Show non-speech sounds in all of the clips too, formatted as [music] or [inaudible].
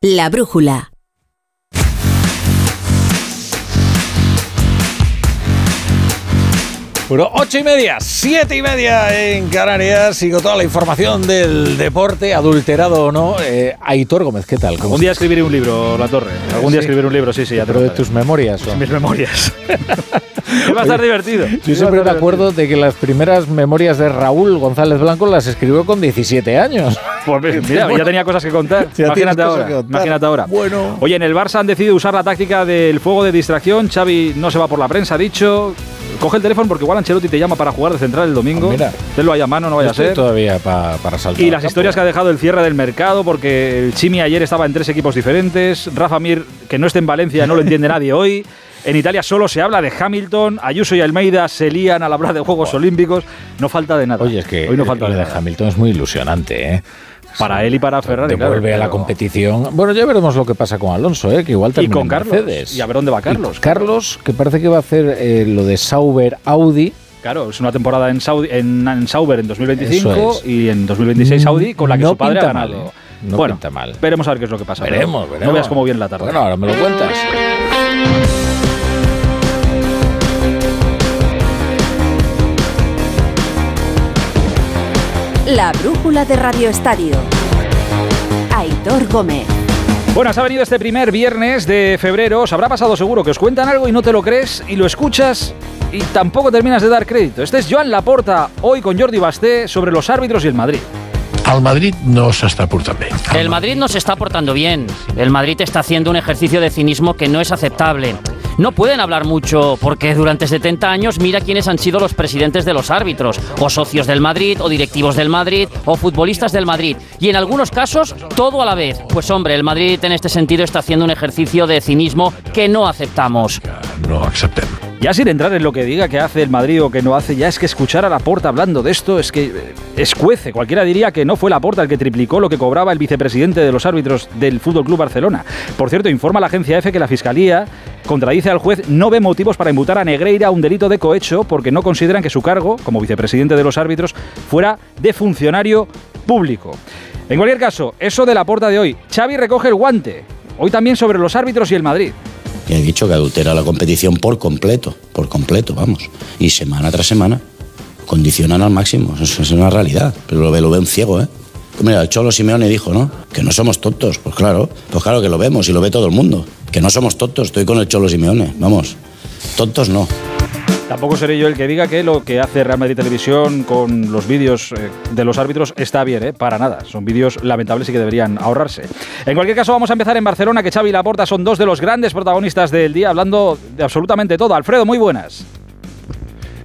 La brújula. Bueno, ocho y media, siete y media en Canarias y con toda la información del deporte, adulterado o no. Eh, Aitor Gómez, ¿qué tal? Algún día escribiré un libro, La Torre. Algún día escribiré un libro, sí, sí, ya te de tus memorias. ¿o? Mis memorias. [laughs] [laughs] Va a estar divertido. Yo siempre me acuerdo de que las primeras memorias de Raúl González Blanco las escribió con 17 años. Pues mira, ya tenía cosas que contar. Imagínate ahora. contar. Imagínate ahora. Bueno. Oye, en el Barça han decidido usar la táctica del fuego de distracción. Xavi no se va por la prensa, ha dicho. Coge el teléfono porque igual Ancelotti te llama para jugar de central el domingo. Ah, mira. Tenlo ahí a mano, no vaya a Estoy ser. todavía pa- para saltar. Y las historias que ha dejado el cierre del mercado, porque el Chimi ayer estaba en tres equipos diferentes. Rafa Mir, que no esté en Valencia, no lo entiende nadie hoy. En Italia solo se habla de Hamilton. Ayuso y Almeida se lían al hablar de Juegos Olímpicos. No falta de nada. Oye, es que hoy no falta de de nada. Hamilton es muy ilusionante, ¿eh? Para él y para Ferrari. claro, Devuelve a la competición. Bueno, ya veremos lo que pasa con Alonso, ¿eh? que igual Y termina con Carlos. Mercedes. Y a ver dónde va Carlos. Y Carlos, que parece que va a hacer eh, lo de Sauber Audi. Claro, es una temporada en, Saudi, en, en Sauber en 2025 Eso es. y en 2026 Audi con la que No su padre ha pinta mal, ganado. ¿eh? No bueno, pinta mal. veremos a ver qué es lo que pasa. Veremos, veremos. No veas cómo viene la tarde. Bueno, ahora me lo cuentas. La brújula de Radio Estadio. Aitor Gómez. Bueno, os ha venido este primer viernes de febrero. Os habrá pasado seguro que os cuentan algo y no te lo crees y lo escuchas y tampoco terminas de dar crédito. Este es Joan Laporta, hoy con Jordi Basté, sobre los árbitros y el Madrid. El Madrid no s'està portant bé. El Madrid no se está portando bien. El Madrid está haciendo un ejercicio de cinismo que no es aceptable. No pueden hablar mucho porque durante 70 años mira quiénes han sido los presidentes de los árbitros, o socios del Madrid, o directivos del Madrid, o futbolistas del Madrid. Y en algunos casos, todo a la vez. Pues hombre, el Madrid en este sentido está haciendo un ejercicio de cinismo que no aceptamos. No acceptem. Ya sin entrar en lo que diga que hace el Madrid o que no hace, ya es que escuchar a Laporta hablando de esto es que eh, escuece. Cualquiera diría que no fue Laporta el que triplicó lo que cobraba el vicepresidente de los árbitros del Fútbol Club Barcelona. Por cierto, informa la agencia EFE que la fiscalía contradice al juez, no ve motivos para imputar a Negreira un delito de cohecho porque no consideran que su cargo, como vicepresidente de los árbitros, fuera de funcionario público. En cualquier caso, eso de Laporta de hoy. Xavi recoge el guante. Hoy también sobre los árbitros y el Madrid. Y he dicho que adultera la competición por completo, por completo, vamos. Y semana tras semana condicionan al máximo. Eso es una realidad. Pero lo ve, lo ve un ciego, ¿eh? Mira, el Cholo Simeone dijo, ¿no? Que no somos tontos. Pues claro, pues claro que lo vemos y lo ve todo el mundo. Que no somos tontos, estoy con el Cholo Simeone. Vamos, tontos no. Tampoco seré yo el que diga que lo que hace Real Madrid Televisión con los vídeos eh, de los árbitros está bien, ¿eh? para nada. Son vídeos lamentables y que deberían ahorrarse. En cualquier caso, vamos a empezar en Barcelona, que Xavi y Laporta son dos de los grandes protagonistas del día, hablando de absolutamente todo. Alfredo, muy buenas.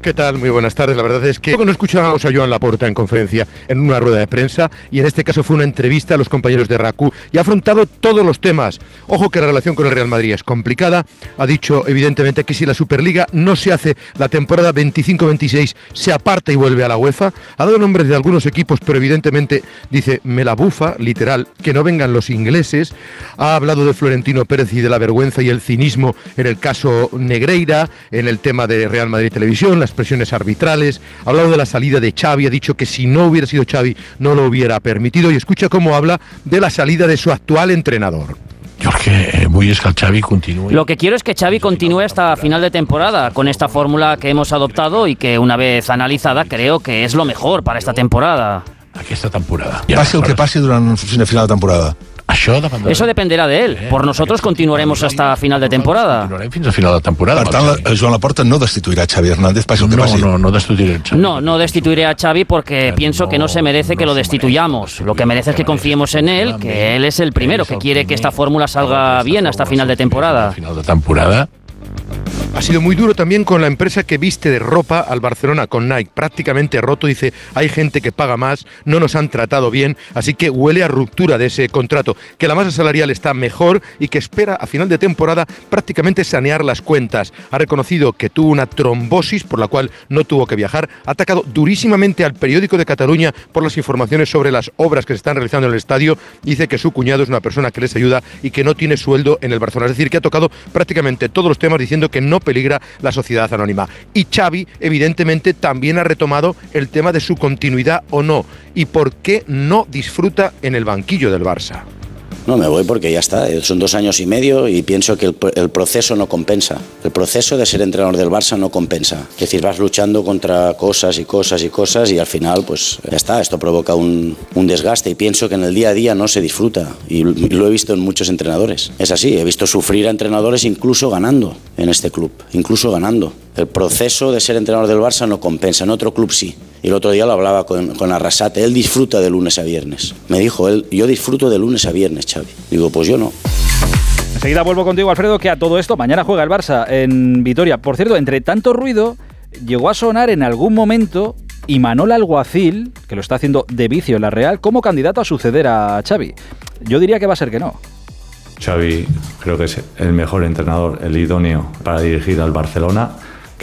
¿Qué tal? Muy buenas tardes. La verdad es que no escuchábamos a Joan Laporta en conferencia, en una rueda de prensa, y en este caso fue una entrevista a los compañeros de RACU y ha afrontado todos los temas. Ojo que la relación con el Real Madrid es complicada. Ha dicho evidentemente que si la Superliga no se hace la temporada 25-26, se aparta y vuelve a la UEFA. Ha dado nombres de algunos equipos, pero evidentemente dice, me la bufa, literal, que no vengan los ingleses. Ha hablado de Florentino Pérez y de la vergüenza y el cinismo en el caso Negreira, en el tema de Real Madrid Televisión, las presiones arbitrales. Ha hablado de la salida de Xavi, ha dicho que si no hubiera sido Xavi no lo hubiera permitido y escucha cómo habla de la salida de su actual entrenador. Jo el que vull és que Xavi continuï. Lo que quiero es que Xavi continúe hasta final de temporada con esta fórmula que hemos adoptado y que una vez analizada creo que es lo mejor para esta temporada. aquesta temporada. Passi el que passi durant el final de temporada. Eso dependerá de él. Por nosotros continuaremos hasta final de temporada. Continuarem fins a final de temporada. Per tant, la, Joan Laporta no destituirà Xavi Hernández, passi el que no, passi. no, no destituiré el Xavi. No, no destituiré a Xavi porque pienso que no se merece que lo destituyamos. Lo que merece es que confiemos en él, que él es el primero que quiere que esta fórmula salga bien hasta final de temporada. Final de temporada. Ha sido muy duro también con la empresa que viste de ropa al Barcelona, con Nike, prácticamente roto. Dice, hay gente que paga más, no nos han tratado bien, así que huele a ruptura de ese contrato, que la masa salarial está mejor y que espera a final de temporada prácticamente sanear las cuentas. Ha reconocido que tuvo una trombosis por la cual no tuvo que viajar, ha atacado durísimamente al periódico de Cataluña por las informaciones sobre las obras que se están realizando en el estadio. Dice que su cuñado es una persona que les ayuda y que no tiene sueldo en el Barcelona. Es decir, que ha tocado prácticamente todos los temas diciendo que no peligra la sociedad anónima. Y Xavi, evidentemente, también ha retomado el tema de su continuidad o no y por qué no disfruta en el banquillo del Barça. No, me voy porque ya está. Son dos años y medio y pienso que el, proceso no compensa. El proceso de ser entrenador del Barça no compensa. Es decir, vas luchando contra cosas y cosas y cosas y al final, pues ya está. Esto provoca un desgaste y pienso que en el día a día no se disfruta. Y lo he visto en muchos entrenadores. Es así, he visto sufrir a entrenadores incluso ganando en este club, incluso ganando. El proceso de ser entrenador del Barça no compensa, en otro club sí. Y el otro día lo hablaba con, con Arrasate, él disfruta de lunes a viernes. Me dijo él, yo disfruto de lunes a viernes, Xavi. Digo, pues yo no. Enseguida vuelvo contigo, Alfredo, que a todo esto mañana juega el Barça en Vitoria. Por cierto, entre tanto ruido, llegó a sonar en algún momento Imanol Alguacil, que lo está haciendo de vicio en la Real, como candidato a suceder a Xavi. Yo diría que va a ser que no. Xavi creo que es el mejor entrenador, el idóneo para dirigir al Barcelona,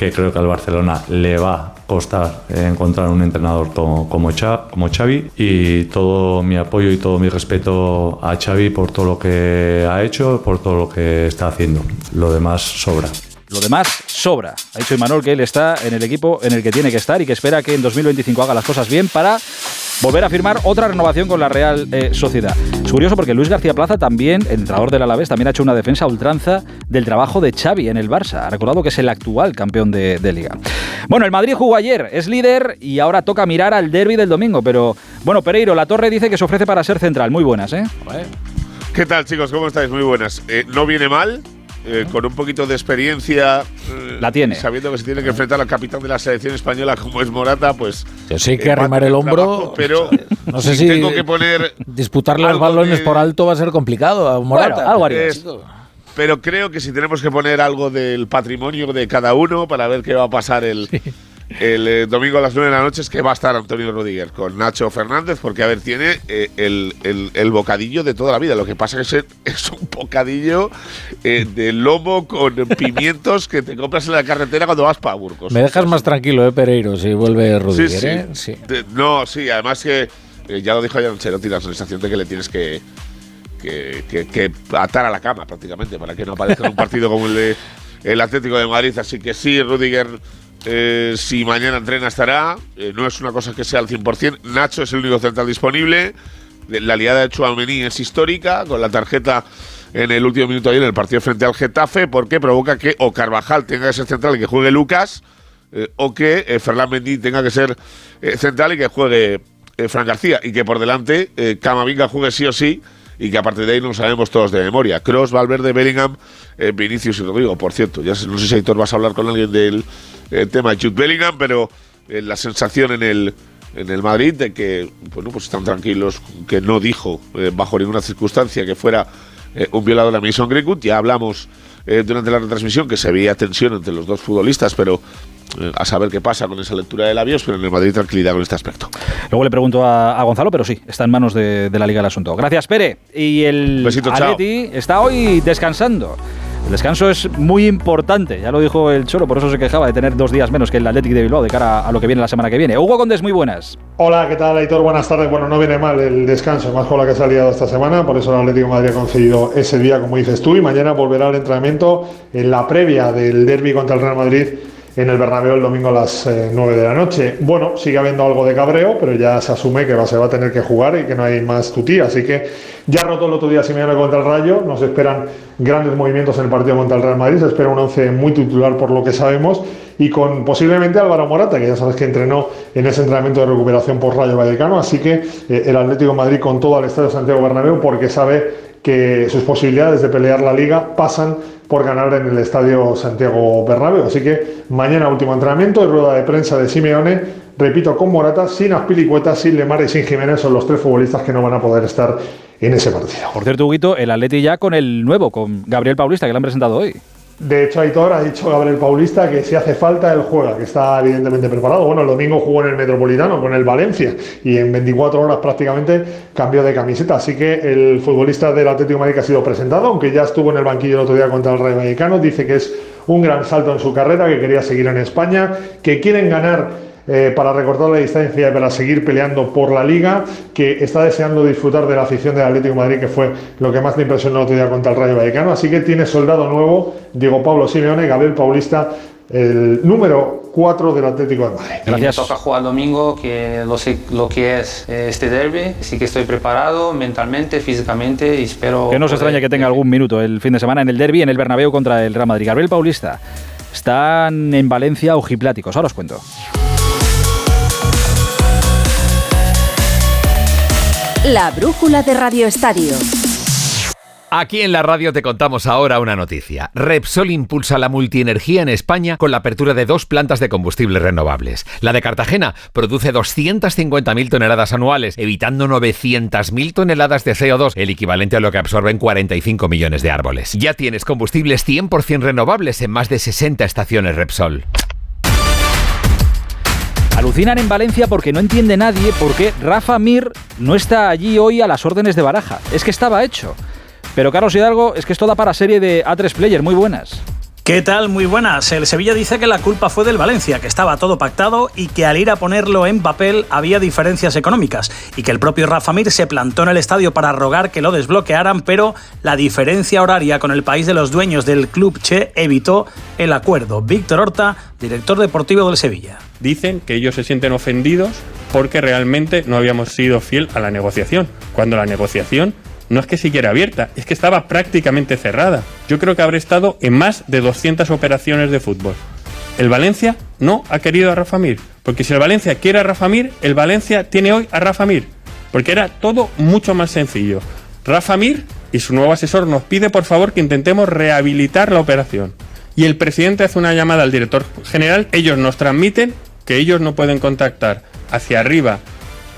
que creo que al Barcelona le va a costar encontrar un entrenador como, como, Xavi y todo mi apoyo y todo mi respeto a Xavi por todo lo que ha hecho, por todo lo que está haciendo. Lo demás sobra. Lo demás sobra. Ha dicho Imanol que él está en el equipo en el que tiene que estar y que espera que en 2025 haga las cosas bien para volver a firmar otra renovación con la Real eh, Sociedad. Es curioso porque Luis García Plaza también, el entrenador del Alavés, también ha hecho una defensa ultranza del trabajo de Xavi en el Barça. Ha recordado que es el actual campeón de, de Liga. Bueno, el Madrid jugó ayer, es líder y ahora toca mirar al derby del domingo. Pero bueno, Pereiro, la Torre dice que se ofrece para ser central. Muy buenas, ¿eh? ¿Qué tal, chicos? ¿Cómo estáis? Muy buenas. Eh, no viene mal. Eh, con un poquito de experiencia. Eh, la tiene. Sabiendo que se tiene que enfrentar al capitán de la selección española como es Morata, pues. Yo sé que arrimar el hombro. Trabajo, pero [laughs] no sé si tengo que poner. Disputarle los balones de, por alto va a ser complicado a Morata. Bueno, algo haría. Es, pero creo que si tenemos que poner algo del patrimonio de cada uno para ver qué va a pasar el. Sí. El eh, domingo a las 9 de la noche es que va a estar Antonio Rudiger con Nacho Fernández, porque a ver, tiene eh, el, el, el, bocadillo de toda la vida. Lo que pasa es que es, un bocadillo eh, de lomo con pimientos que te compras en la carretera cuando vas para Burgos. Me dejas más tranquilo, eh, Pereiro, si vuelve Rudiger. Sí, sí. ¿eh? sí. De, no, sí, además que ya lo dijo ayer Ancelotti, la sensación de que le tienes que, que, que, que atar a la cama prácticamente para que no aparezca en un partido como el de el Atlético de Madrid. Así que sí, Rudiger eh, si mañana entrena estará, eh, no es una cosa que sea al 100%. Nacho es el único central disponible. La liada de Chouameni es histórica, con la tarjeta en el último minuto ayer en el partido frente al Getafe, porque provoca que o Carvajal tenga que ser central y que juegue Lucas, eh, o que Ferland Mendy tenga que ser central y que juegue Fran García, y que por delante Camavinga juegue sí o sí, y que a partir de ahí no sabemos todos de memoria. Cross, Valverde, Bellingham, Vinicius y Rodrigo. Por cierto, ya no sé si Aitor vas a hablar con alguien del el tema de Jude Bellingham, pero eh, la sensación en el, en el Madrid de que bueno, pues están tranquilos, que no dijo eh, bajo ninguna circunstancia que fuera eh, un violador a Mason Greenwood. Ya hablamos durante la retransmisión que se veía tensión entre los dos futbolistas, pero a saber qué pasa con esa lectura de labios, pero en el Madrid tranquilidad con este aspecto. Luego le pregunto a, a Gonzalo, pero sí, está en manos de, de, la Liga el asunto. Gracias, Pere. Y el Besito, Atleti chao. está hoy descansando. El descanso es muy importante, ya lo dijo el Cholo, por eso se quejaba de tener dos días menos que el Athletic de Bilbao de cara a lo que viene la semana que viene. Hugo Condés, muy buenas. Hola, ¿qué tal, Aitor? Buenas tardes. Bueno, no viene mal el descanso, más con la que se ha liado esta semana, por eso el Atlético de Madrid ha concedido ese día, como dices tú, y mañana volverá al entrenamiento en la previa del derby contra el Real Madrid en el Bernabéu el domingo a las eh, 9 de la noche. Bueno, sigue habiendo algo de cabreo, pero ya se asume que va, se va a tener que jugar y que no hay más tutía. Así que ya rotó el otro día Simeone contra el Rayo. Nos esperan grandes movimientos en el partido contra el Real Madrid. Se espera un once muy titular por lo que sabemos. Y con posiblemente Álvaro Morata, que ya sabes que entrenó en ese entrenamiento de recuperación por Rayo Vallecano. Así que eh, el Atlético Madrid con todo al Estadio Santiago Bernabéu porque sabe que sus posibilidades de pelear la liga pasan por ganar en el Estadio Santiago Bernabéu. Así que mañana último entrenamiento y rueda de prensa de Simeone, repito, con Morata, sin Aspilicueta, sin Lemar y sin Jiménez, son los tres futbolistas que no van a poder estar en ese partido. Por cierto, Huguito, el Atleti ya con el nuevo, con Gabriel Paulista, que lo han presentado hoy. De hecho, Aitor ha dicho Gabriel Paulista que si hace falta él juega, que está evidentemente preparado. Bueno, el domingo jugó en el Metropolitano con el Valencia y en 24 horas prácticamente cambió de camiseta. Así que el futbolista del Atlético de Madrid ha sido presentado, aunque ya estuvo en el banquillo el otro día contra el Rayo Vallecano, dice que es un gran salto en su carrera, que quería seguir en España, que quieren ganar eh, para recortar la distancia y para seguir peleando por la liga, que está deseando disfrutar de la afición del Atlético de Madrid, que fue lo que más le impresionó el otro día contra el Rayo Vallecano. Así que tiene soldado nuevo, Diego Pablo Simeone, Gabriel Paulista, el número 4 del Atlético de Madrid. Me toca jugar domingo, que lo sé lo que es eh, este derby, así que estoy preparado mentalmente, físicamente y espero... Que no se extraña que tenga algún minuto el fin de semana en el derby en el Bernabéu contra el Real Madrid. Gabriel Paulista. Están en Valencia ojipláticos. Ahora os cuento. La brújula de Radio Estadio. Aquí en la radio te contamos ahora una noticia. Repsol impulsa la multienergía en España con la apertura de dos plantas de combustibles renovables. La de Cartagena produce 250.000 toneladas anuales, evitando 900.000 toneladas de CO2, el equivalente a lo que absorben 45 millones de árboles. Ya tienes combustibles 100% renovables en más de 60 estaciones Repsol. Alucinan en Valencia porque no entiende nadie por qué Rafa Mir no está allí hoy a las órdenes de Baraja. Es que estaba hecho. Pero Carlos Hidalgo, es que esto da para serie de A3 Player. Muy buenas. ¿Qué tal? Muy buenas. El Sevilla dice que la culpa fue del Valencia, que estaba todo pactado y que al ir a ponerlo en papel había diferencias económicas y que el propio Rafa Mir se plantó en el estadio para rogar que lo desbloquearan, pero la diferencia horaria con el país de los dueños del club Che evitó el acuerdo. Víctor Horta, director deportivo del Sevilla. Dicen que ellos se sienten ofendidos porque realmente no habíamos sido fiel a la negociación, cuando la negociación no es que siguiera abierta, es que estaba prácticamente cerrada. Yo creo que habré estado en más de 200 operaciones de fútbol. El Valencia no ha querido a Rafa Mir, porque si el Valencia quiere a Rafa Mir, el Valencia tiene hoy a Rafa Mir, porque era todo mucho más sencillo. Rafa Mir y su nuevo asesor nos pide por favor que intentemos rehabilitar la operación. Y el presidente hace una llamada al director general, ellos nos transmiten que ellos no pueden contactar hacia arriba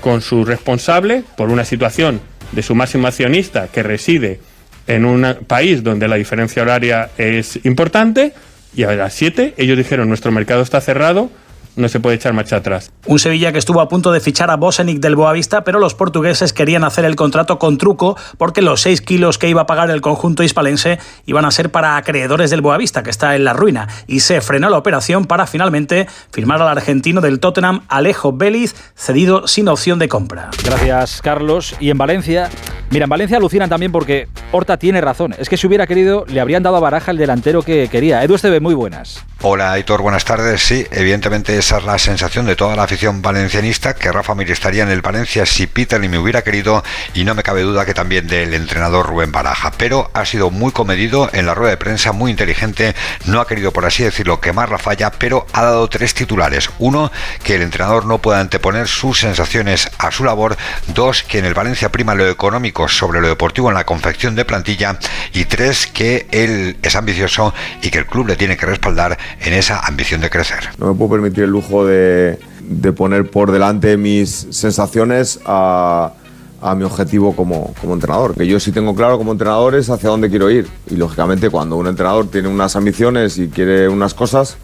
con su responsable por una situación de su máximo accionista que reside en un país donde la diferencia horaria es importante y a las 7 ellos dijeron nuestro mercado está cerrado, no se puede echar marcha atrás. Un Sevilla que estuvo a punto de fichar a Bosenic del Boavista, pero los portugueses querían hacer el contrato con truco porque los 6 kilos que iba a pagar el conjunto hispalense iban a ser para acreedores del Boavista, que está en la ruina, y se frenó la operación para finalmente firmar al argentino del Tottenham, Alejo Vélez, cedido sin opción de compra. Gracias, Carlos. Y en Valencia, mira, en Valencia alucinan también porque Horta tiene razón. Es que si hubiera querido, le habrían dado a Baraja el delantero que quería. Edu Esteve, muy buenas. Hola, Aitor, buenas tardes. Sí, evidentemente esa es la sensación de toda la afición valencianista, que Rafa Mir estaría en el Valencia si Peter ni me hubiera querido, y no me cabe duda que también del entrenador Rubén Baraja. Pero ha sido muy comedido en la rueda de prensa, muy inteligente, no ha querido, por así decirlo, quemar la falla, pero ha dado tres titulares. Uno, que el entrenador no pueda anteponer sus sensaciones a su labor. Dos, que en el Valencia prima lo económico sobre lo deportivo en la confección de plantilla. Y tres, que él es ambicioso y que el club le tiene que respaldar en esa ambición de crecer. No me puedo permitir el lujo de, de poner por delante mis sensaciones a, a mi objetivo como, como entrenador. Que yo sí tengo claro como entrenador es hacia dónde quiero ir. Y lógicamente cuando un entrenador tiene unas ambiciones y quiere unas cosas,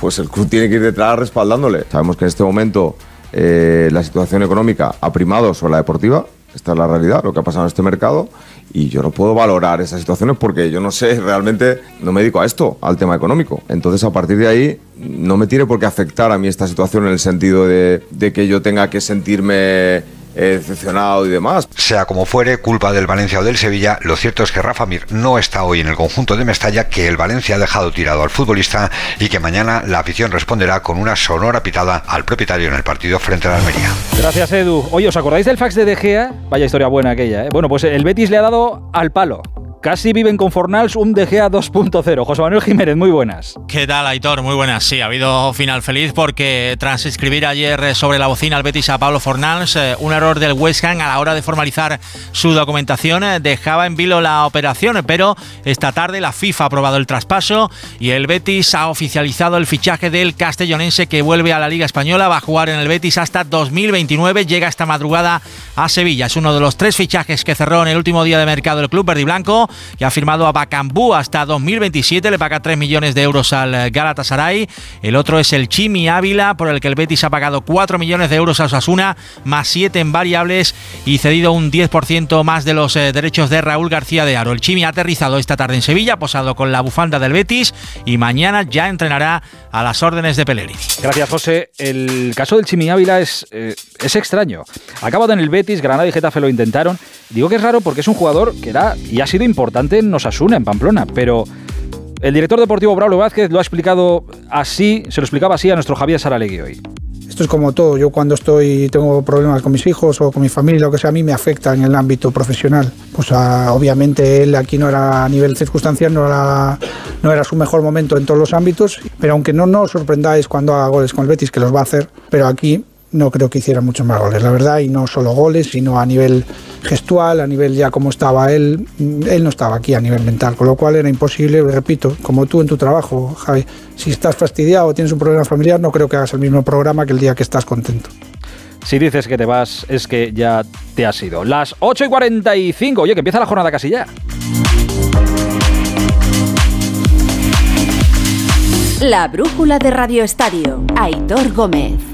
pues el club tiene que ir detrás respaldándole. Sabemos que en este momento eh, la situación económica ha primado sobre la deportiva. Esta es la realidad, lo que ha pasado en este mercado. Y yo no puedo valorar esas situaciones porque yo no sé, realmente no me dedico a esto, al tema económico. Entonces, a partir de ahí, no me tiene por qué afectar a mí esta situación en el sentido de, de que yo tenga que sentirme decepcionado y demás. Sea como fuere, culpa del Valencia o del Sevilla, lo cierto es que Rafa Mir no está hoy en el conjunto de Mestalla, que el Valencia ha dejado tirado al futbolista y que mañana la afición responderá con una sonora pitada al propietario en el partido frente a la Almería. Gracias, Edu. Oye, ¿os acordáis del fax de De Gea? Vaya historia buena aquella, ¿eh? Bueno, pues el Betis le ha dado al palo. Casi viven con Fornals un De Gea 2.0. José Manuel Jiménez, muy buenas. ¿Qué tal, Aitor? Muy buenas. Sí, ha habido final feliz porque tras escribir ayer eh, sobre la bocina al Betis a Pablo Fornals, eh, un error del West Ham a la hora de formalizar su documentación eh, dejaba en vilo la operación, pero esta tarde la FIFA ha aprobado el traspaso y el Betis ha oficializado el fichaje del castellonense que vuelve a la Liga Española, va a jugar en el Betis hasta 2029, llega esta madrugada a Sevilla. Es uno de los tres fichajes que cerró en el último día de mercado el club verde y blanco y ha firmado a Bacambú hasta 2027, le paga 3 millones de euros al Galatasaray. El otro es el Chimi Ávila, por el que el Betis ha pagado 4 millones de euros a Osasuna, más 7 en variables y cedido un 10% más de los eh, derechos de Raúl García de Aro. El Chimi ha aterrizado esta tarde en Sevilla, posado con la bufanda del Betis y mañana ya entrenará a las órdenes de Pellegrini. Gracias, José. El caso del Chimi Ávila es, eh, es extraño. Acabado en el Betis, Granada y Getafe lo intentaron. Digo que es raro porque es un jugador que era y ha sido importante en Osasuna, en Pamplona, pero El director deportivo Braulio Vázquez lo ha explicado así, se lo explicaba así a nuestro Javier Saralegui hoy. Esto es como todo. Yo cuando estoy tengo problemas con mis hijos o con mi familia, lo que sea, a mí me afecta en el ámbito profesional. Pues ah, obviamente él aquí no era a nivel circunstancial, no era, no era su mejor momento en todos los ámbitos. Pero aunque no nos sorprendáis cuando haga goles con el Betis, que los va a hacer, pero aquí no creo que hiciera muchos más goles, la verdad, y no solo goles, sino a nivel gestual, a nivel ya como estaba él, él no estaba aquí a nivel mental, con lo cual era imposible, repito, como tú en tu trabajo, Javi, si estás fastidiado o tienes un problema familiar, no creo que hagas el mismo programa que el día que estás contento. Si dices que te vas, es que ya te has ido. Las 8 y 45, oye, que empieza la jornada casi ya. La brújula de Radio Estadio. Aitor Gómez.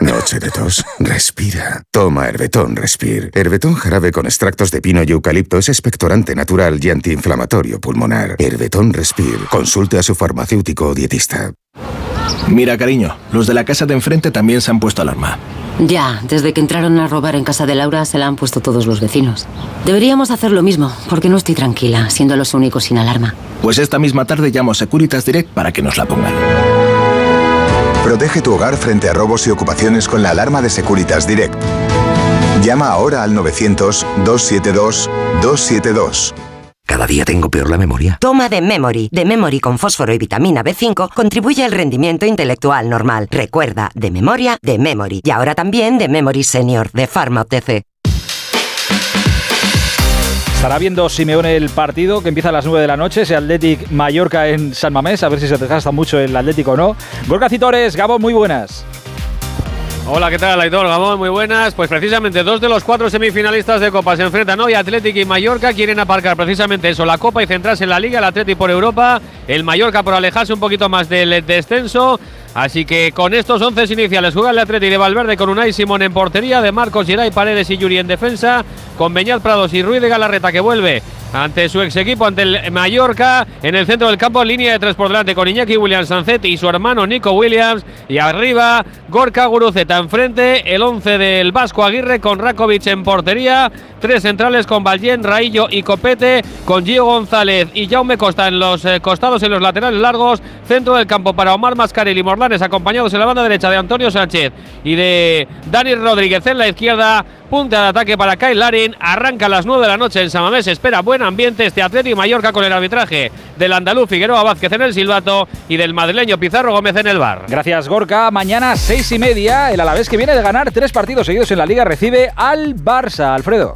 Noche de tos. Respira. Toma Herbetón Respir. Herbetón jarabe con extractos de pino y eucalipto es expectorante natural y antiinflamatorio pulmonar. Herbetón Respir. Consulte a su farmacéutico o dietista. Mira, cariño, los de la casa de enfrente también se han puesto alarma. Ya, desde que entraron a robar en casa de Laura se la han puesto todos los vecinos. Deberíamos hacer lo mismo, porque no estoy tranquila, siendo los únicos sin alarma. Pues esta misma tarde llamo a Securitas Direct para que nos la pongan. Protege tu hogar frente a robos y ocupaciones con la alarma de Securitas Direct. Llama ahora al 900-272-272. Cada día tengo peor la memoria. Toma de Memory. De Memory con fósforo y vitamina B5 contribuye al rendimiento intelectual normal. Recuerda, de memoria, de Memory. Y ahora también de Memory Senior, de Pharma OTC. Estará viendo Simeone el partido que empieza a las 9 de la noche, ese Athletic Mallorca en San Mamés, a ver si se desgasta mucho el Atlético o no. Gorka Citores, Gabón, muy buenas. Hola, ¿qué tal, Aitor Gabón? Muy buenas. Pues precisamente dos de los cuatro semifinalistas de Copa se enfrentan hoy. Atlético y Mallorca quieren aparcar precisamente eso, la Copa y centrarse en la Liga. El Atlético por Europa, el Mallorca por alejarse un poquito más del descenso. Así que con estos 11 iniciales juega el Atlético de Valverde con Unai Simón en portería, de Marcos Geray, Paredes y Yuri en defensa, con Beñat Prados y Ruiz de Galarreta que vuelve ante su ex equipo, ante el Mallorca, en el centro del campo, línea de tres por delante con Iñaki Williams Sancet y su hermano Nico Williams, y arriba Gorka Guruceta enfrente, el 11 del Vasco Aguirre con Rakovic en portería, tres centrales con Valien, Raillo y Copete, con Gio González y Jaume Costa en los eh, costados y los laterales largos, centro del campo para Omar Mascarel y Morlanes, acompañados en la banda derecha de Antonio Sánchez y de Dani Rodríguez en la izquierda, punta de ataque para Kyle Larin, arranca a las 9 de la noche en Samamés, espera buen ambiente este Atlético Mallorca con el arbitraje del andaluz Figueroa Vázquez en el silbato y del madrileño Pizarro Gómez en el bar. Gracias Gorka, mañana seis y media, el Alavés que viene de ganar tres partidos seguidos en la Liga recibe al Barça, Alfredo.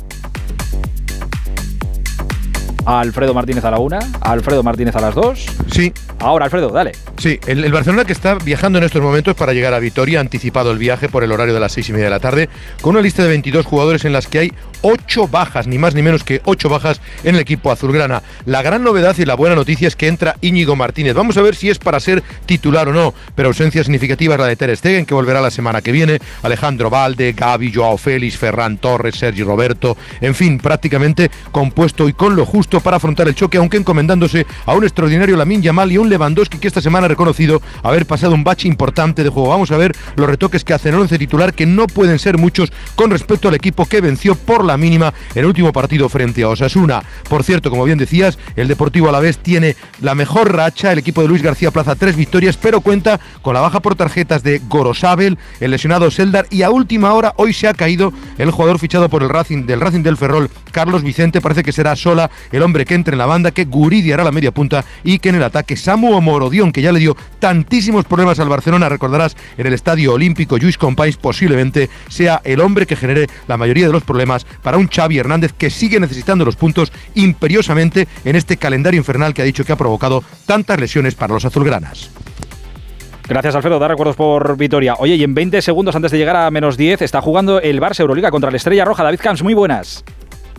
A Alfredo Martínez a la una, a Alfredo Martínez a las dos. Sí. Ahora, Alfredo, dale. Sí, el, el, Barcelona que está viajando en estos momentos para llegar a Vitoria, ha anticipado el viaje por el horario de las seis y media de la tarde, con una lista de 22 jugadores en las que hay ocho bajas, ni más ni menos que ocho bajas en el equipo azulgrana. La gran novedad y la buena noticia es que entra Íñigo Martínez. Vamos a ver si es para ser titular o no, pero ausencia significativa es la de Ter Stegen, que volverá la semana que viene, Alejandro Valde, Gaby, Joao Félix, Ferran Torres, Sergi Roberto, en fin, prácticamente compuesto y con lo justo para afrontar el choque, aunque encomendándose a un extraordinario Lamin Yamal y un Lewandowski que esta semana ha reconocido haber pasado un bache importante de juego. Vamos a ver los retoques que hacen el once titular, que no pueden ser muchos con respecto al equipo que venció por la mínima en el último partido frente a Osasuna. Por cierto, como bien decías, el Deportivo Alavés tiene la mejor racha, el equipo de Luis García Plaza tres victorias, pero cuenta con la baja por tarjetas de Gorosabel, el lesionado Seldar y a última hora hoy se ha caído el jugador fichado por el Racing del Racing del Ferrol, Carlos Vicente, parece que será sola el hombre que entre en la banda, que Guridi hará la media punta y que en el ataque Samu Morodión, que ya le dio tantísimos problemas al Barcelona, recordarás, en el Estadio Olímpico, Luis Compais posiblemente sea el hombre que genere la mayoría de los problemas para un Xavi Hernández que sigue necesitando los puntos imperiosamente en este calendario infernal que ha dicho que ha provocado tantas lesiones para los azulgranas. Gracias, Alfredo. Da recuerdos por Vitoria. Oye, y en 20 segundos antes de llegar a menos 10 está jugando el Barça Euroliga contra la Estrella Roja. David Camps, muy buenas.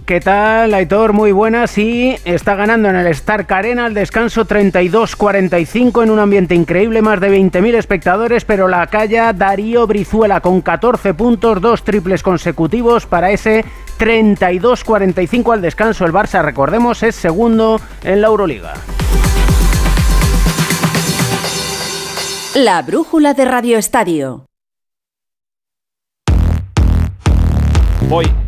¿Qué tal, Aitor? Muy buenas. Y está ganando en el Stark Arena al descanso 32-45 en un ambiente increíble, más de 20.000 espectadores, pero la calla Darío Brizuela con 14 puntos, dos triples consecutivos para ese 32-45 al descanso. El Barça, recordemos, es segundo en la Euroliga. La brújula de Radio Estadio. Voy.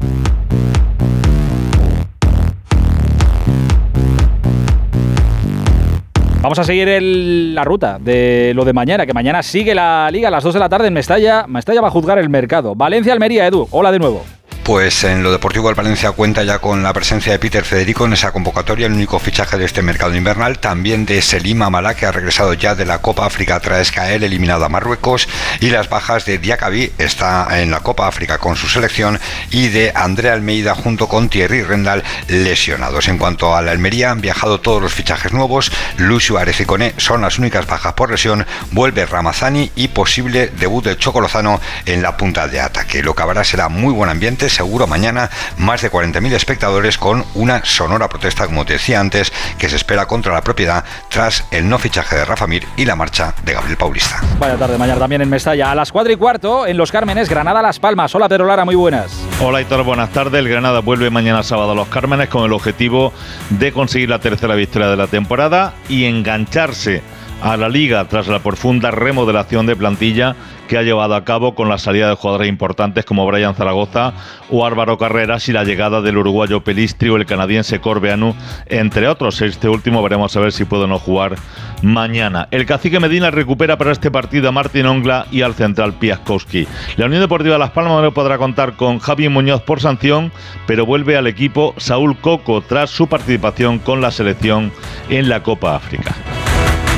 Vamos a seguir el- la ruta de lo de mañana, que mañana sigue la liga a las 2 de la tarde en Mestalla. Mestalla va a juzgar el mercado. Valencia-Almería, Edu. Hola de nuevo. Pues en lo deportivo el Valencia cuenta ya con la presencia de Peter Federico en esa convocatoria, el único fichaje de este mercado invernal, también de Selim Amala que ha regresado ya de la Copa África tras caer eliminado a Marruecos y las bajas de Diakabi está en la Copa África con su selección y de Andrea Almeida junto con Thierry Rendal lesionados. En cuanto a la Almería han viajado todos los fichajes nuevos, Lucio Ares y Coné son las únicas bajas por lesión, vuelve Ramazani y posible debut de Chocolozano en la punta de ataque. Lo que habrá será muy buen ambiente, seguro mañana más de 40.000 espectadores con una sonora protesta, como te decía antes, que se espera contra la propiedad tras el no fichaje de Rafa Mir y la marcha de Gabriel Paulista. Vaya tarde mañana también en Mestalla. A las 4 y cuarto en Los Cármenes, Granada-Las Palmas. Hola, Pedro Lara, muy buenas. Hola Hitor, buenas tardes. El Granada vuelve mañana sábado a Los Cármenes con el objetivo de conseguir la tercera victoria de la temporada y engancharse a la liga tras la profunda remodelación de plantilla que ha llevado a cabo con la salida de jugadores importantes como Brian Zaragoza o Álvaro Carreras y la llegada del uruguayo Pelistri o el canadiense Corbeanu, entre otros. Este último veremos a ver si puede no jugar mañana. El cacique Medina recupera para este partido a Martín Ongla y al central Piaskowski. La Unión Deportiva Las Palmas no podrá contar con Javi Muñoz por sanción, pero vuelve al equipo Saúl Coco tras su participación con la selección en la Copa África.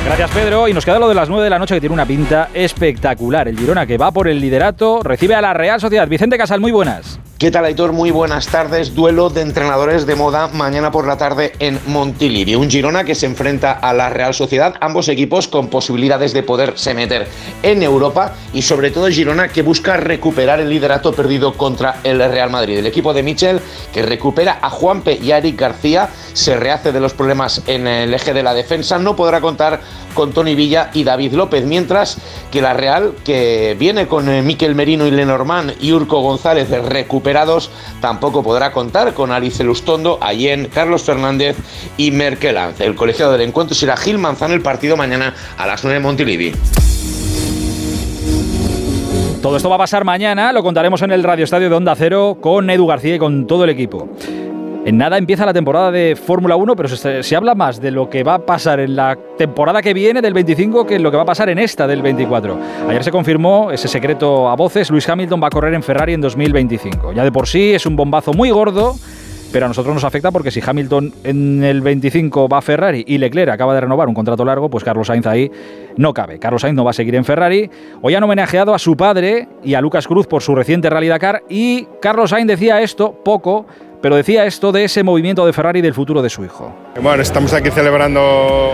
Gracias, Pedro. Y nos queda lo de las 9 de la noche que tiene una pinta espectacular. El Girona que va por el liderato recibe a la Real Sociedad. Vicente Casal, muy buenas. ¿Qué tal, Aitor? Muy buenas tardes. Duelo de entrenadores de moda mañana por la tarde en Montilivi. Un Girona que se enfrenta a la Real Sociedad, ambos equipos con posibilidades de poderse meter en Europa y sobre todo Girona que busca recuperar el liderato perdido contra el Real Madrid. El equipo de Michel que recupera a Juanpe y a Eric García, se rehace de los problemas en el eje de la defensa, no podrá contar con Tony Villa y David López, mientras que la Real, que viene con eh, Miquel Merino y Lenormand y Urco González recuperados, tampoco podrá contar con Alice Lustondo, Allen, Carlos Fernández y Merkel. El colegiado del encuentro será Gil Manzano el partido mañana a las 9 en Montilivi. Todo esto va a pasar mañana, lo contaremos en el Radio Estadio de Onda Cero con Edu García y con todo el equipo. En nada empieza la temporada de Fórmula 1, pero se, habla más de lo que va a pasar en la temporada que viene del 25 que en lo que va a pasar en esta del 24. Ayer se confirmó ese secreto a voces, Luis Hamilton va a correr en Ferrari en 2025. Ya de por sí es un bombazo muy gordo, pero a nosotros nos afecta porque si Hamilton en el 25 va a Ferrari y Leclerc acaba de renovar un contrato largo, pues Carlos Sainz ahí no cabe. Carlos Sainz no va a seguir en Ferrari. Hoy han homenajeado a su padre y a Lucas Cruz por su reciente Rally Dakar y Carlos Sainz decía esto poco pero decía esto de ese movimiento de Ferrari y del futuro de su hijo. Bueno, estamos aquí celebrando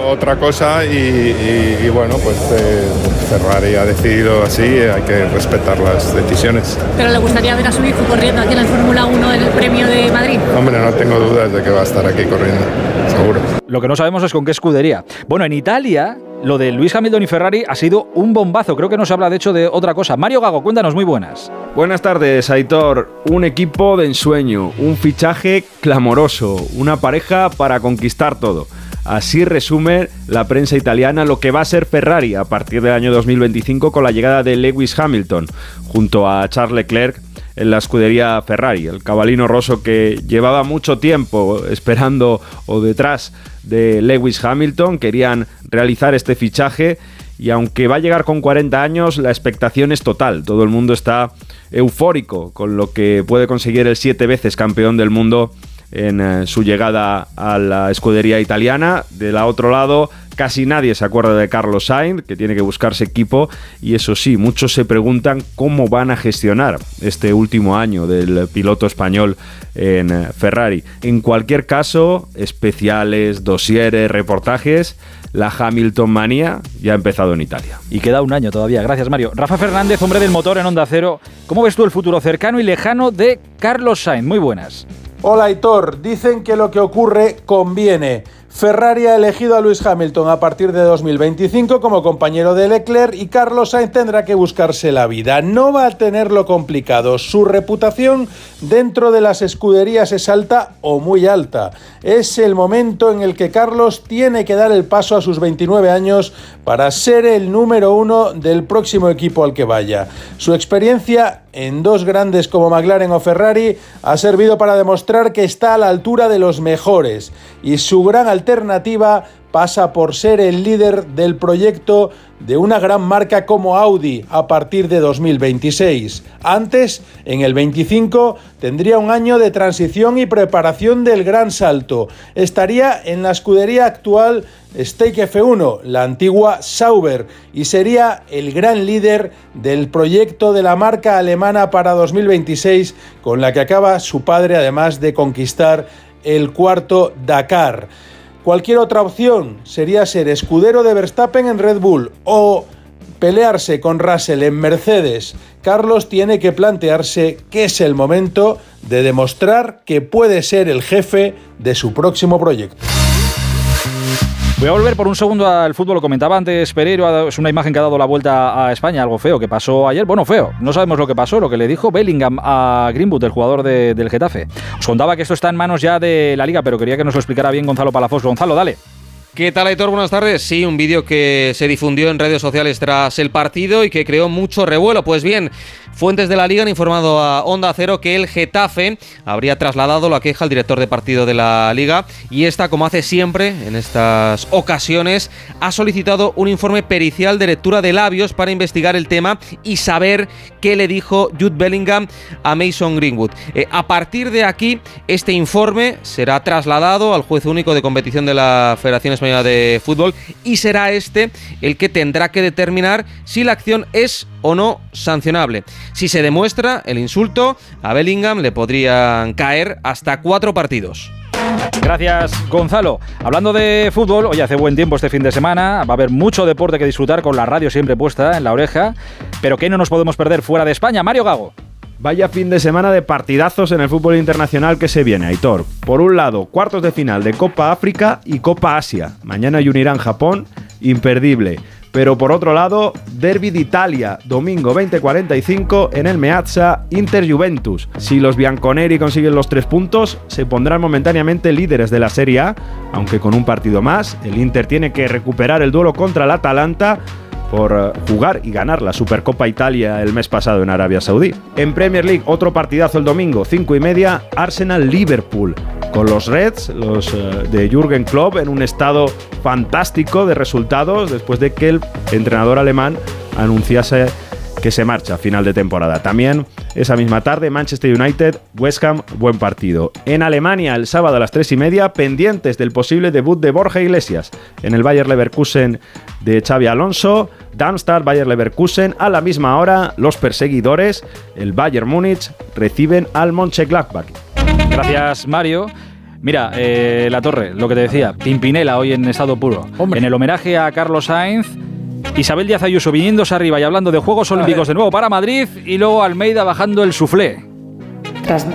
otra cosa y, y, y bueno, pues eh, Ferrari ha decidido así, hay que respetar las decisiones. ¿Pero le gustaría ver a su hijo corriendo aquí en la Fórmula 1 en el Premio de Madrid? Hombre, no tengo dudas de que va a estar aquí corriendo, seguro. Lo que no sabemos es con qué escudería. Bueno, en Italia lo de Luis Hamilton y Ferrari ha sido un bombazo. Creo que no se habla de hecho de otra cosa. Mario Gago, cuéntanos, muy buenas. Buenas tardes, Aitor. Un equipo de ensueño, un fichaje clamoroso, una pareja para conquistar todo. Así resume la prensa italiana lo que va a ser Ferrari a partir del año 2025 con la llegada de Lewis Hamilton junto a Charles Leclerc en la escudería Ferrari, el cabalino roso que llevaba mucho tiempo esperando o detrás de Lewis Hamilton, querían realizar este fichaje y aunque va a llegar con 40 años, la expectación es total, todo el mundo está eufórico con lo que puede conseguir el siete veces campeón del mundo en eh, su llegada a la escudería italiana. De la otro lado, casi nadie se acuerda de Carlos Sainz, que tiene que buscarse equipo, y eso sí, muchos se preguntan cómo van a gestionar este último año del piloto español en eh, Ferrari. En cualquier caso, especiales, dosieres, reportajes, la Hamilton manía ya ha empezado en Italia. Y queda un año todavía. Gracias, Mario. Rafa Fernández, hombre del motor en Onda Cero. ¿Cómo ves tú el futuro cercano y lejano de Carlos Sainz? Muy buenas. Hola Hitor, dicen que lo que ocurre conviene. Ferrari ha elegido a Lewis Hamilton a partir de 2025 como compañero de Leclerc y Carlos Sainz tendrá que buscarse la vida. No va a tenerlo complicado. Su reputación dentro de las escuderías es alta o muy alta. Es el momento en el que Carlos tiene que dar el paso a sus 29 años para ser el número uno del próximo equipo al que vaya. Su experiencia en dos grandes como McLaren o Ferrari ha servido para demostrar que está a la altura de los mejores. Y su gran alternativa pasa por ser el líder del proyecto de una gran marca como Audi a partir de 2026. Antes, en el 25, tendría un año de transición y preparación del gran salto. Estaría en la escudería actual Stake F1, la antigua Sauber, y sería el gran líder del proyecto de la marca alemana para 2026, con la que acaba su padre además de conquistar el cuarto Dakar. Cualquier otra opción sería ser escudero de Verstappen en Red Bull o pelearse con Russell en Mercedes. Carlos tiene que plantearse que es el momento de demostrar que puede ser el jefe de su próximo proyecto. Voy a volver por un segundo al fútbol. Lo comentaba antes Pereiro. Es una imagen que ha dado la vuelta a España. Algo feo que pasó ayer. Bueno, feo. No sabemos lo que pasó. Lo que le dijo Bellingham a Greenwood, el jugador del Getafe. Os contaba que esto está en manos ya de la liga, pero quería que nos lo explicara bien Gonzalo Palafos. Gonzalo, dale. ¿Qué tal, Aitor? Buenas tardes. Sí, un vídeo que se difundió en redes sociales tras el partido y que creó mucho revuelo. Pues bien, fuentes de la liga han informado a Onda Cero que el Getafe habría trasladado la queja al director de partido de la liga y esta, como hace siempre en estas ocasiones, ha solicitado un informe pericial de lectura de labios para investigar el tema y saber qué le dijo Jude Bellingham a Mason Greenwood. Eh, a partir de aquí, este informe será trasladado al juez único de competición de la Federación Española de Fútbol y será este el que tendrá que determinar si la acción es o no sancionable. Si se demuestra el insulto, a Bellingham le podrían caer hasta cuatro partidos. Gracias, Gonzalo. Hablando de fútbol, hoy hace buen tiempo este fin de semana, va a haber mucho deporte que disfrutar con la radio siempre puesta en la oreja, pero que no nos podemos perder fuera de España. Mario Gago. Vaya fin de semana de partidazos en el fútbol internacional que se viene, Aitor. Por un lado, cuartos de final de Copa África y Copa Asia. Mañana y unirán Japón, imperdible. Pero por otro lado, Derby de Italia, domingo 20:45 en el Meazza Inter Juventus. Si los bianconeri consiguen los tres puntos, se pondrán momentáneamente líderes de la Serie A, aunque con un partido más, el Inter tiene que recuperar el duelo contra el Atalanta por eh, jugar y ganar la Supercopa Italia el mes pasado en Arabia Saudí. En Premier League, otro partidazo el domingo, 5 y media, Arsenal-Liverpool, con los Reds, los eh, de Jürgen Klopp, en un estado fantástico de resultados después de que el entrenador alemán anunciase que se marcha a final de temporada. También esa misma tarde, Manchester United, West Ham, buen partido. En Alemania, el sábado a las 3 y media, pendientes del posible debut de Borja Iglesias en el Bayer Leverkusen de Xavi Alonso. Darmstadt, Bayer Leverkusen, a la misma hora, los perseguidores, el Bayern Múnich, reciben al Mönchengladbach. Gracias, Mario. Mira, eh, La Torre, lo que te decía, Pimpinela hoy en estado puro. En el homenaje a Carlos Sainz, Isabel Díaz Ayuso viniéndose arriba y hablando de Juegos Olímpicos de nuevo para Madrid y luego Almeida bajando el suflé. Tras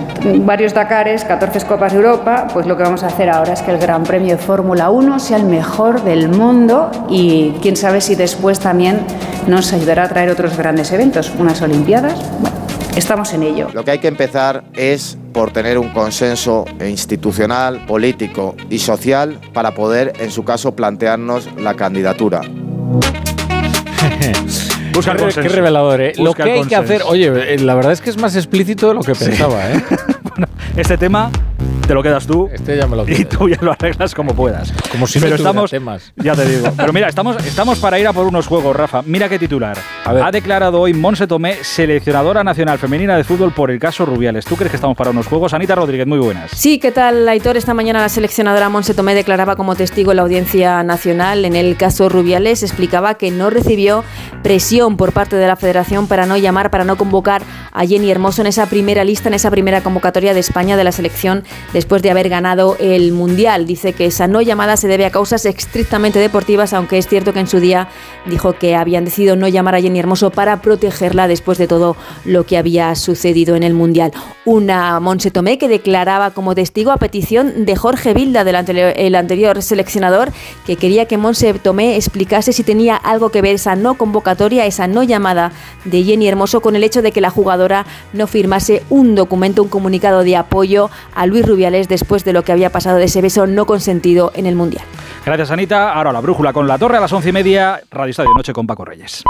varios Dakares, 14 Copas de Europa, pues lo que vamos a hacer ahora es que el Gran Premio de Fórmula 1 sea el mejor del mundo y quién sabe si después también nos ayudará a traer otros grandes eventos, unas Olimpiadas. Bueno, estamos en ello. Lo que hay que empezar es por tener un consenso institucional, político y social para poder, en su caso, plantearnos la candidatura. [laughs] Busca el qué, consenso. qué revelador, ¿eh? Lo que hay que hacer, oye, eh, la verdad es que es más explícito de lo que pensaba, ¿eh? [laughs] Este tema te lo quedas tú Este ya me lo y tú ya lo arreglas como puedas. Como si no Pero tuviera estamos, temas. ya te digo. Pero mira, estamos, estamos para ir a por unos juegos, Rafa. Mira qué titular. Ha declarado hoy Monse Tomé, seleccionadora nacional femenina de fútbol por el caso Rubiales. ¿Tú crees que estamos para unos juegos? Anita Rodríguez, muy buenas. Sí, ¿qué tal, Aitor? Esta mañana la seleccionadora Monse Tomé declaraba como testigo en la Audiencia Nacional en el caso Rubiales. Explicaba que no recibió presión por parte de la Federación para no llamar, para no convocar a Jenny Hermoso en esa primera lista, en esa primera convocatoria de España de la selección de después de haber ganado el Mundial. Dice que esa no llamada se debe a causas estrictamente deportivas, aunque es cierto que en su día dijo que habían decidido no llamar a Jenny Hermoso para protegerla después de todo lo que había sucedido en el Mundial. Una Monse Tomé que declaraba como testigo a petición de Jorge Vilda, del anterior, el anterior seleccionador, que quería que Monse Tomé explicase si tenía algo que ver esa no convocatoria, esa no llamada de Jenny Hermoso con el hecho de que la jugadora no firmase un documento, un comunicado de apoyo a Luis Después de lo que había pasado de ese beso no consentido en el Mundial. Gracias, Anita. Ahora la brújula con la torre a las once y media. Radio Estadio Noche con Paco Reyes.